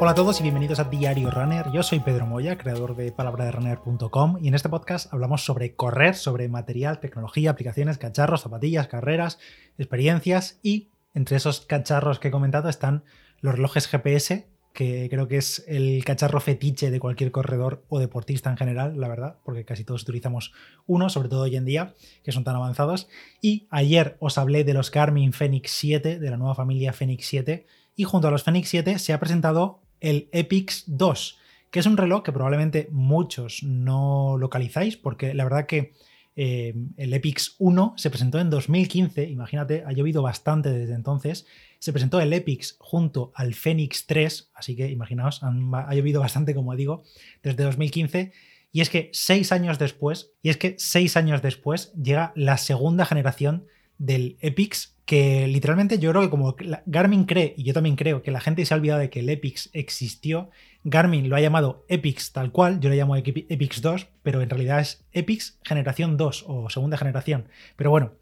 Hola a todos y bienvenidos a Diario Runner. Yo soy Pedro Moya, creador de palabraderunner.com y en este podcast hablamos sobre correr, sobre material, tecnología, aplicaciones, cacharros, zapatillas, carreras, experiencias y entre esos cacharros que he comentado están los relojes GPS, que creo que es el cacharro fetiche de cualquier corredor o deportista en general, la verdad, porque casi todos utilizamos uno, sobre todo hoy en día, que son tan avanzados. Y ayer os hablé de los Garmin Fenix 7, de la nueva familia Fenix 7, y junto a los Fenix 7 se ha presentado el Epix 2, que es un reloj que probablemente muchos no localizáis, porque la verdad que eh, el Epix 1 se presentó en 2015, imagínate, ha llovido bastante desde entonces. Se presentó el Epix junto al Fenix 3, así que imaginaos, ha llovido bastante, como digo, desde 2015. Y es que seis años después, y es que seis años después llega la segunda generación del Epix que literalmente yo creo que como Garmin cree, y yo también creo, que la gente se ha olvidado de que el Epix existió, Garmin lo ha llamado Epix tal cual, yo lo llamo Epix 2, pero en realidad es Epix generación 2 o segunda generación. Pero bueno,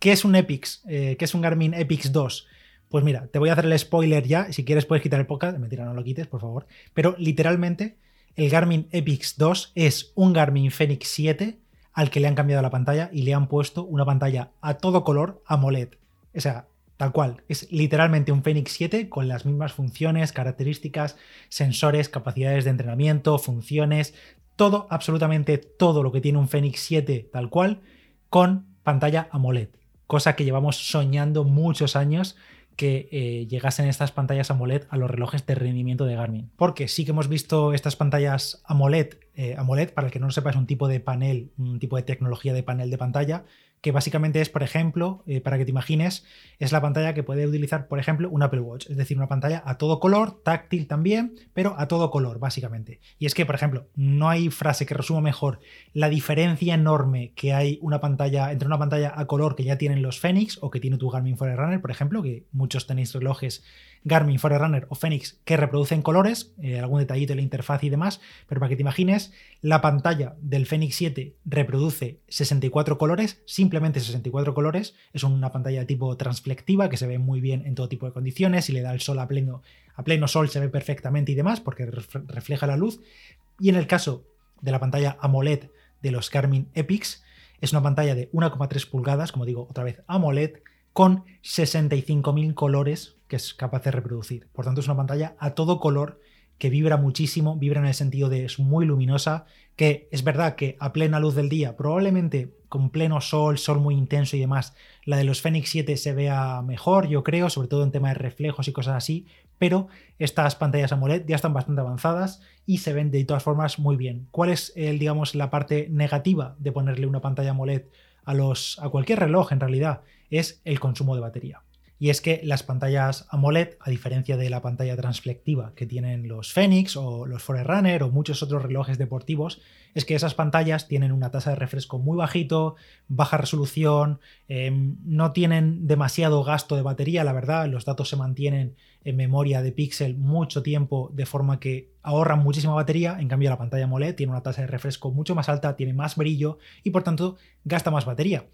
¿qué es un Epix? Eh, ¿Qué es un Garmin Epix 2? Pues mira, te voy a hacer el spoiler ya, si quieres puedes quitar el podcast, mentira, no lo quites, por favor. Pero literalmente, el Garmin Epix 2 es un Garmin Fenix 7 al que le han cambiado la pantalla y le han puesto una pantalla a todo color AMOLED. O sea, tal cual. Es literalmente un Fenix 7 con las mismas funciones, características, sensores, capacidades de entrenamiento, funciones, todo, absolutamente todo lo que tiene un Fenix 7 tal cual, con pantalla AMOLED. Cosa que llevamos soñando muchos años que eh, llegasen estas pantallas AMOLED a los relojes de rendimiento de Garmin. Porque sí que hemos visto estas pantallas AMOLED. Eh, AMOLED, para el que no lo sepa, es un tipo de panel, un tipo de tecnología de panel de pantalla que básicamente es, por ejemplo, eh, para que te imagines, es la pantalla que puede utilizar, por ejemplo, un Apple Watch, es decir, una pantalla a todo color, táctil también, pero a todo color, básicamente. Y es que, por ejemplo, no hay frase que resuma mejor la diferencia enorme que hay una pantalla entre una pantalla a color que ya tienen los Fenix o que tiene tu Garmin Forerunner, por ejemplo, que muchos tenéis relojes Garmin Forerunner o Fenix que reproducen colores, eh, algún detallito en la interfaz y demás, pero para que te imagines, la pantalla del Fenix 7 reproduce 64 colores, simplemente 64 colores, es una pantalla tipo transflectiva que se ve muy bien en todo tipo de condiciones, y le da el sol a pleno, a pleno sol se ve perfectamente y demás porque refleja la luz, y en el caso de la pantalla AMOLED de los Garmin Epix, es una pantalla de 1,3 pulgadas, como digo otra vez AMOLED, con 65.000 colores que es capaz de reproducir. Por tanto, es una pantalla a todo color que vibra muchísimo, vibra en el sentido de es muy luminosa, que es verdad que a plena luz del día, probablemente con pleno sol, sol muy intenso y demás, la de los Fenix 7 se vea mejor, yo creo, sobre todo en tema de reflejos y cosas así, pero estas pantallas AMOLED ya están bastante avanzadas y se ven de todas formas muy bien. ¿Cuál es, el, digamos, la parte negativa de ponerle una pantalla AMOLED a, los, a cualquier reloj en realidad? Es el consumo de batería. Y es que las pantallas AMOLED, a diferencia de la pantalla transflectiva que tienen los Fenix o los Forerunner o muchos otros relojes deportivos, es que esas pantallas tienen una tasa de refresco muy bajito, baja resolución, em, no tienen demasiado gasto de batería, la verdad, los datos se mantienen en memoria de píxel mucho tiempo de forma que ahorran muchísima batería, en cambio la pantalla AMOLED tiene una tasa de refresco mucho más alta, tiene más brillo y por tanto gasta más batería.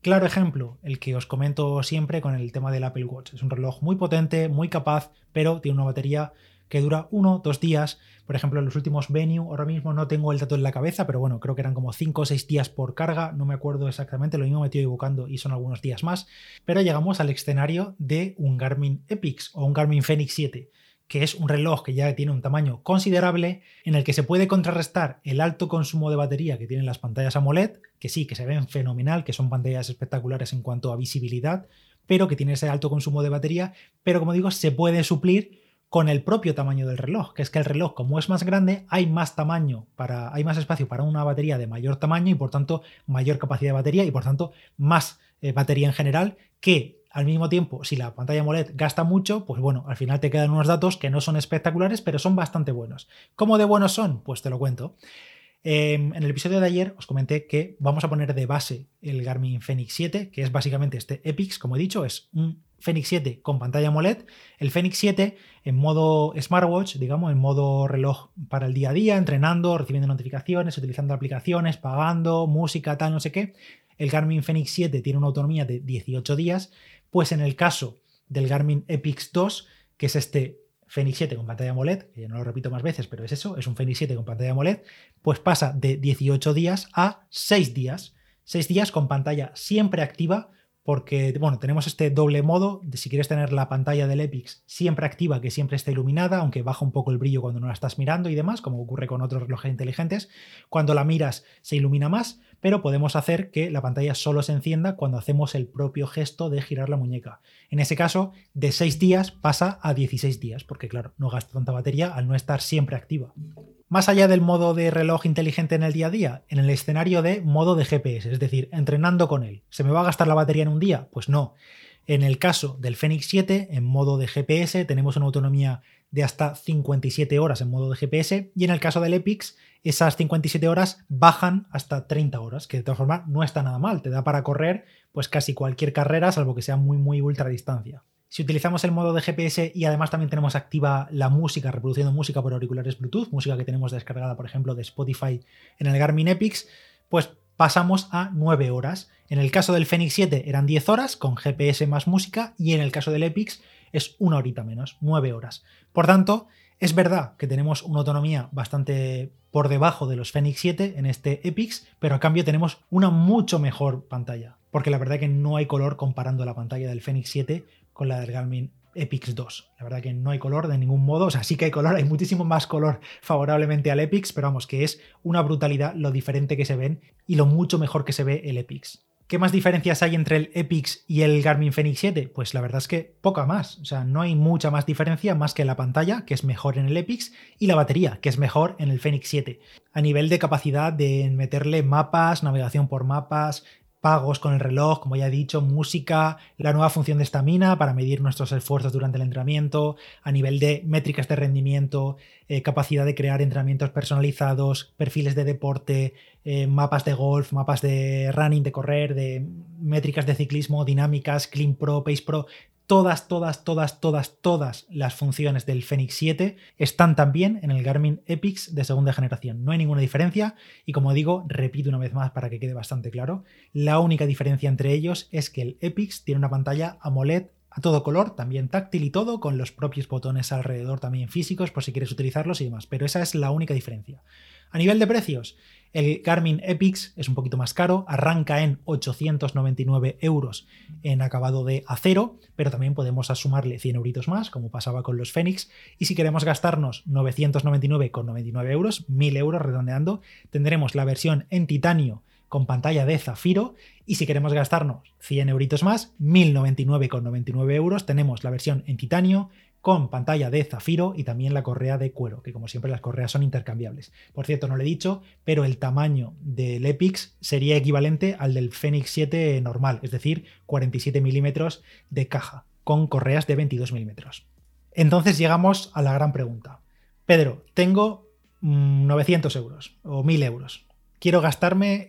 Claro ejemplo, el que os comento siempre con el tema del Apple Watch. Es un reloj muy potente, muy capaz, pero tiene una batería que dura uno, dos días. Por ejemplo, en los últimos Venue, ahora mismo no tengo el dato en la cabeza, pero bueno, creo que eran como 5 o 6 días por carga, no me acuerdo exactamente, lo mismo me estoy equivocando y son algunos días más. Pero llegamos al escenario de un Garmin Epix o un Garmin Fenix 7 que es un reloj que ya tiene un tamaño considerable, en el que se puede contrarrestar el alto consumo de batería que tienen las pantallas AMOLED, que sí, que se ven fenomenal, que son pantallas espectaculares en cuanto a visibilidad, pero que tiene ese alto consumo de batería, pero como digo, se puede suplir con el propio tamaño del reloj, que es que el reloj como es más grande, hay más tamaño para hay más espacio para una batería de mayor tamaño y por tanto mayor capacidad de batería y por tanto más eh, batería en general que al mismo tiempo, si la pantalla AMOLED gasta mucho, pues bueno, al final te quedan unos datos que no son espectaculares, pero son bastante buenos. ¿Cómo de buenos son? Pues te lo cuento. Em, en el episodio de ayer os comenté que vamos a poner de base el Garmin Fenix 7, que es básicamente este Epix, como he dicho, es un Fenix 7 con pantalla AMOLED. El Fenix 7 en modo smartwatch, digamos, en modo reloj para el día a día, entrenando, recibiendo notificaciones, utilizando aplicaciones, pagando, música, tal, no sé qué. El Garmin Fenix 7 tiene una autonomía de 18 días pues en el caso del Garmin Epix 2, que es este Fenix 7 con pantalla AMOLED, que no lo repito más veces, pero es eso, es un Fenix 7 con pantalla AMOLED, pues pasa de 18 días a 6 días. 6 días con pantalla siempre activa porque bueno, tenemos este doble modo de si quieres tener la pantalla del Epix siempre activa, que siempre esté iluminada, aunque baja un poco el brillo cuando no la estás mirando y demás, como ocurre con otros relojes inteligentes. Cuando la miras se ilumina más, pero podemos hacer que la pantalla solo se encienda cuando hacemos el propio gesto de girar la muñeca. En ese caso, de 6 días pasa a 16 días, porque claro, no gasta tanta batería al no estar siempre activa. Más allá del modo de reloj inteligente en el día a día, en el escenario de modo de GPS, es decir, entrenando con él. ¿Se me va a gastar la batería en un día? Pues no. En el caso del Fenix 7, en modo de GPS, tenemos una autonomía de hasta 57 horas en modo de GPS y en el caso del Epix, esas 57 horas bajan hasta 30 horas, que de todas formas no está nada mal, te da para correr pues casi cualquier carrera, salvo que sea muy muy ultra distancia. Si utilizamos el modo de GPS y además también tenemos activa la música, reproduciendo música por auriculares Bluetooth, música que tenemos descargada, por ejemplo, de Spotify en el Garmin Epix, pues pasamos a 9 horas. En el caso del Fenix 7 eran 10 horas con GPS más música y en el caso del Epix es una horita menos, 9 horas. Por tanto, es verdad que tenemos una autonomía bastante por debajo de los Fenix 7 en este Epix, pero a cambio tenemos una mucho mejor pantalla. Porque la verdad que no hay color comparando la pantalla del Fenix 7 con la del Garmin Epix 2. La verdad que no hay color de ningún modo, o sea, sí que hay color, hay muchísimo más color favorablemente al Epix, pero vamos, que es una brutalidad lo diferente que se ven y lo mucho mejor que se ve el Epix. ¿Qué más diferencias hay entre el Epix y el Garmin Fenix 7? Pues la verdad es que poca más. O sea, no hay mucha más diferencia más que la pantalla, que es mejor en el Epix, y la batería, que es mejor en el Fenix 7. A nivel de capacidad de meterle mapas, navegación por mapas, pagos con el reloj, como ya he dicho, música, la nueva función de estamina para medir nuestros esfuerzos durante el entrenamiento, a nivel de métricas de rendimiento, eh, capacidad de crear entrenamientos personalizados, perfiles de deporte, eh, mapas de golf, mapas de running, de correr, de métricas de ciclismo, dinámicas, Clean Pro, Pace Pro, todas, todas, todas, todas, todas las funciones del Fenix 7 están también en el Garmin Epix de segunda generación. No hay ninguna diferencia y como digo, repito una vez más para que quede bastante claro, la única diferencia entre ellos es que el Epix tiene una pantalla AMOLED a todo color, también táctil y todo, con los propios botones alrededor también físicos por si quieres utilizarlos y demás, pero esa es la única diferencia. A nivel de precios, el Garmin Epix es un poquito más caro, arranca en 899 euros en acabado de acero, pero también podemos sumarle 100 euritos más, como pasaba con los Fenix. Y si queremos gastarnos 999,99 euros, 1000 euros redondeando, tendremos la versión en titanio con pantalla de zafiro y si queremos gastarnos 100 euritos más, 1099,99 euros, tenemos la versión en titanio con pantalla de zafiro y también la correa de cuero, que como siempre las correas son intercambiables. Por cierto, no lo he dicho, pero el tamaño del Epix sería equivalente al del Fenix 7 normal, es decir, 47 milímetros de caja, con correas de 22 milímetros. Entonces llegamos a la gran pregunta. Pedro, tengo 900 mm, euros o 1000 euros quiero gastarme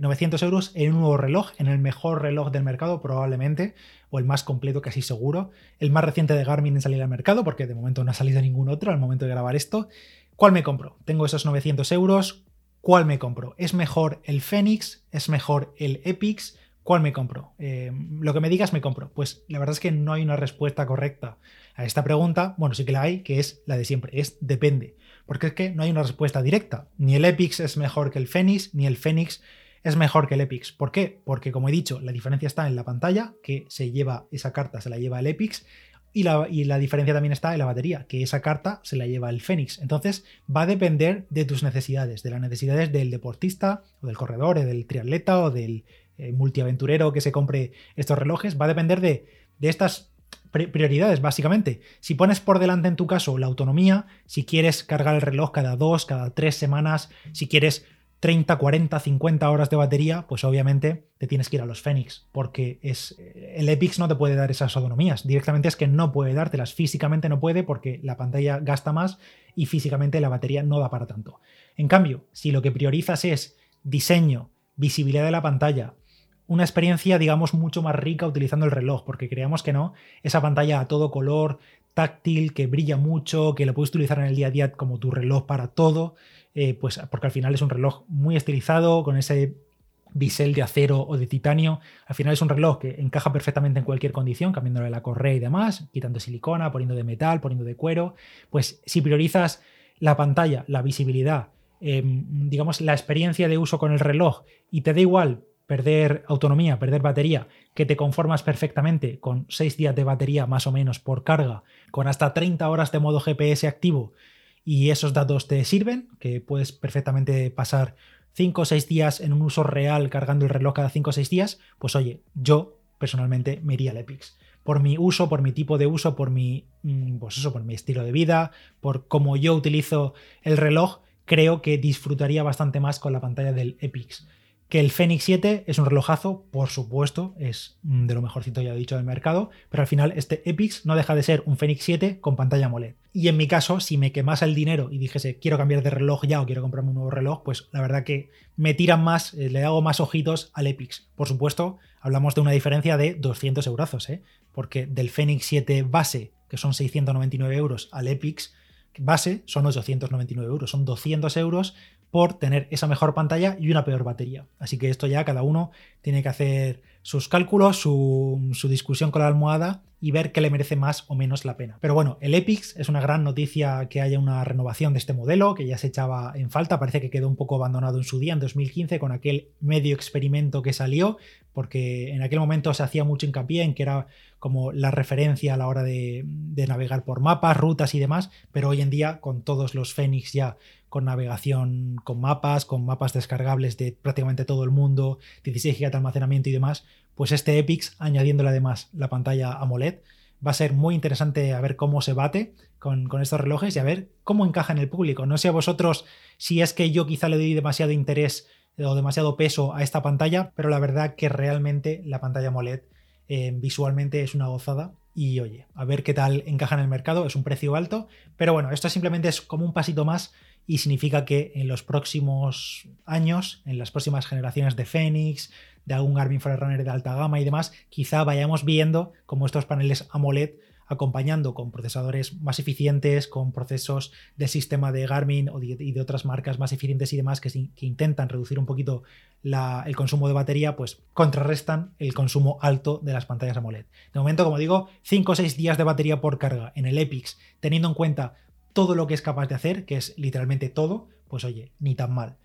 900 eh, euros en un nuevo reloj, en el mejor reloj del mercado probablemente, o el más completo casi seguro, el más reciente de Garmin en salir al mercado, porque de momento no ha salido ningún otro al momento de grabar esto. ¿Cuál me compro? Tengo esos 900 euros, ¿cuál me compro? ¿Es mejor el Phoenix? ¿Es mejor el Epix? ¿Cuál me compro? Eh, lo que me digas me compro. Pues la verdad es que no hay una respuesta correcta a esta pregunta. Bueno, sí que la hay, que es la de siempre, es depende porque es que no hay una respuesta directa. Ni el Epix es mejor que el Phoenix, ni el Phoenix es mejor que el Epix. ¿Por qué? Porque como he dicho, la diferencia está en la pantalla, que se lleva esa carta, se la lleva el Epix, y la, y la, diferencia también está en la batería, que esa carta se la lleva el Phoenix. Entonces va a depender de tus necesidades, de las necesidades del deportista, o del corredor, o del triatleta, o del eh, multiaventurero que se compre estos relojes. Va a depender de, de estas prioridades, básicamente. Si pones por delante en tu caso la autonomía, si quieres cargar el reloj cada dos, cada tres semanas, si quieres 30, 40, 50 horas de batería, pues obviamente te tienes que ir a los Phoenix, porque es, el Epix no te puede dar esas autonomías. Directamente es que no puede dártelas, físicamente no puede porque la pantalla gasta más y físicamente la batería no da para tanto. En cambio, si lo que priorizas es diseño, visibilidad de la pantalla, una experiencia, digamos, mucho más rica utilizando el reloj, porque creamos que no, esa pantalla a todo color, táctil, que brilla mucho, que lo puedes utilizar en el día a día como tu reloj para todo, eh, pues porque al final es un reloj muy estilizado, con ese bisel de acero o de titanio. Al final es un reloj que encaja perfectamente en cualquier condición, cambiándole la correa y demás, quitando silicona, poniendo de metal, poniendo de cuero. Pues si priorizas la pantalla, la visibilidad, em, digamos, la experiencia de uso con el reloj y te da igual perder autonomía, perder batería, que te conformas perfectamente con 6 días de batería más o menos por carga, con hasta 30 horas de modo GPS activo y esos datos te sirven, que puedes perfectamente pasar 5 o 6 días en un uso real cargando el reloj cada 5 o 6 días, pues oye, yo personalmente me iría al Epix. Por mi uso, por mi tipo de uso, por mi, mm, pues eso, por mi estilo de vida, por cómo yo utilizo el reloj, creo que disfrutaría bastante más con la pantalla del Epix. Que el Fenix 7 es un relojazo, por supuesto, es de lo mejorcito ya dicho del mercado, pero al final este Epix no deja de ser un Fenix 7 con pantalla AMOLED. Y en mi caso, si me quemase el dinero y dijese quiero cambiar de reloj ya o quiero comprarme un nuevo reloj, pues la verdad que me tiran más, eh, le hago más ojitos al Epix. Por supuesto, hablamos de una diferencia de 200 euros, ¿eh? porque del Fenix 7 base, que son 699 euros, al Epix base son 899 euros, son 200 euros por tener esa mejor pantalla y una peor batería. Así que esto ya cada uno tiene que hacer sus cálculos, su, discusión con la almohada y ver qué le merece más o menos la pena. Pero bueno, el Epix es una gran noticia que haya una renovación de este modelo, que ya se echaba en falta, parece que quedó un poco abandonado en su día, en 2015, con aquel medio experimento que salió, porque en aquel momento se hacía mucho hincapié en que era como la referencia a la hora de, de navegar por mapas, rutas y demás, pero hoy en día con todos los Fenix ya con navegación con mapas, con mapas descargables de prácticamente todo el mundo, 16 GB de almacenamiento y demás, pues este Epix, añadiéndole además la pantalla AMOLED, va a ser muy interesante a ver cómo se bate con, estos relojes y a ver cómo encaja en el público. No sé a vosotros si es que yo quizá le doy demasiado interés o demasiado peso a esta pantalla, pero la verdad que realmente la pantalla AMOLED eh, visualmente es una gozada y oye, a ver qué tal encaja en el mercado, es un precio alto, pero bueno, esto simplemente es como un pasito más y significa que en los próximos años, en las próximas generaciones de Phoenix, de algún Garmin Forerunner de alta gama y demás, quizá vayamos viendo como estos paneles AMOLED acompañando con procesadores más eficientes, con procesos del sistema de Garmin y de otras marcas más eficientes y demás que, intentan reducir un poquito el consumo de batería, pues contrarrestan el consumo alto de las pantallas AMOLED. De momento, como digo, 5 o 6 días de batería por carga en el Epix, teniendo en cuenta todo lo que es capaz de hacer, que es literalmente todo, pues oye, ni tan mal.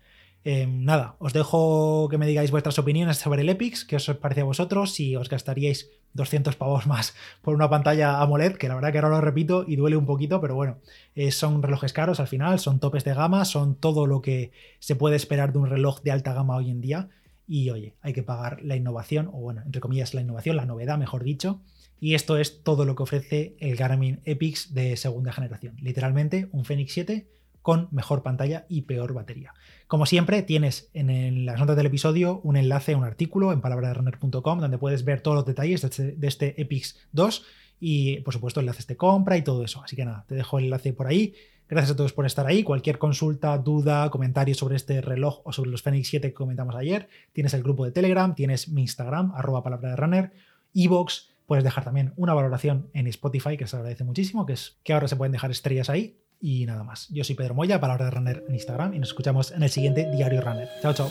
Em, nada, os dejo que me digáis vuestras opiniones sobre el Epix, qué os parece a vosotros, si os gastaríais 200 pavos más por una pantalla AMOLED, que la verdad que ahora lo repito y duele un poquito, pero bueno, eh, son relojes caros al final, son topes de gama, son todo lo que se puede esperar de un reloj de alta gama hoy en día. Y oye, hay que pagar la innovación, o bueno, entre comillas, la innovación, la novedad, mejor dicho. Y esto es todo lo que ofrece el Garmin Epix de segunda generación. Literalmente un Fenix 7 con mejor pantalla y peor batería. Como siempre, tienes en las notas del episodio un enlace, un artículo en palabraderunner.com donde puedes ver todos los detalles de este, de este Epix 2 y, por supuesto, enlaces de compra y todo eso. Así que nada, te dejo el enlace por ahí. Gracias a todos por estar ahí. Cualquier consulta, duda, comentario sobre este reloj o sobre los Fenix 7 que comentamos ayer, tienes el grupo de Telegram, tienes mi Instagram, arroba palabra de runner, Evox, puedes dejar también una valoración en Spotify, que se agradece muchísimo, que es que ahora se pueden dejar estrellas ahí. Y nada más. Yo soy Pedro Moya, Palabra de Runner en Instagram y nos escuchamos en el siguiente Diario Runner. Chao, chao.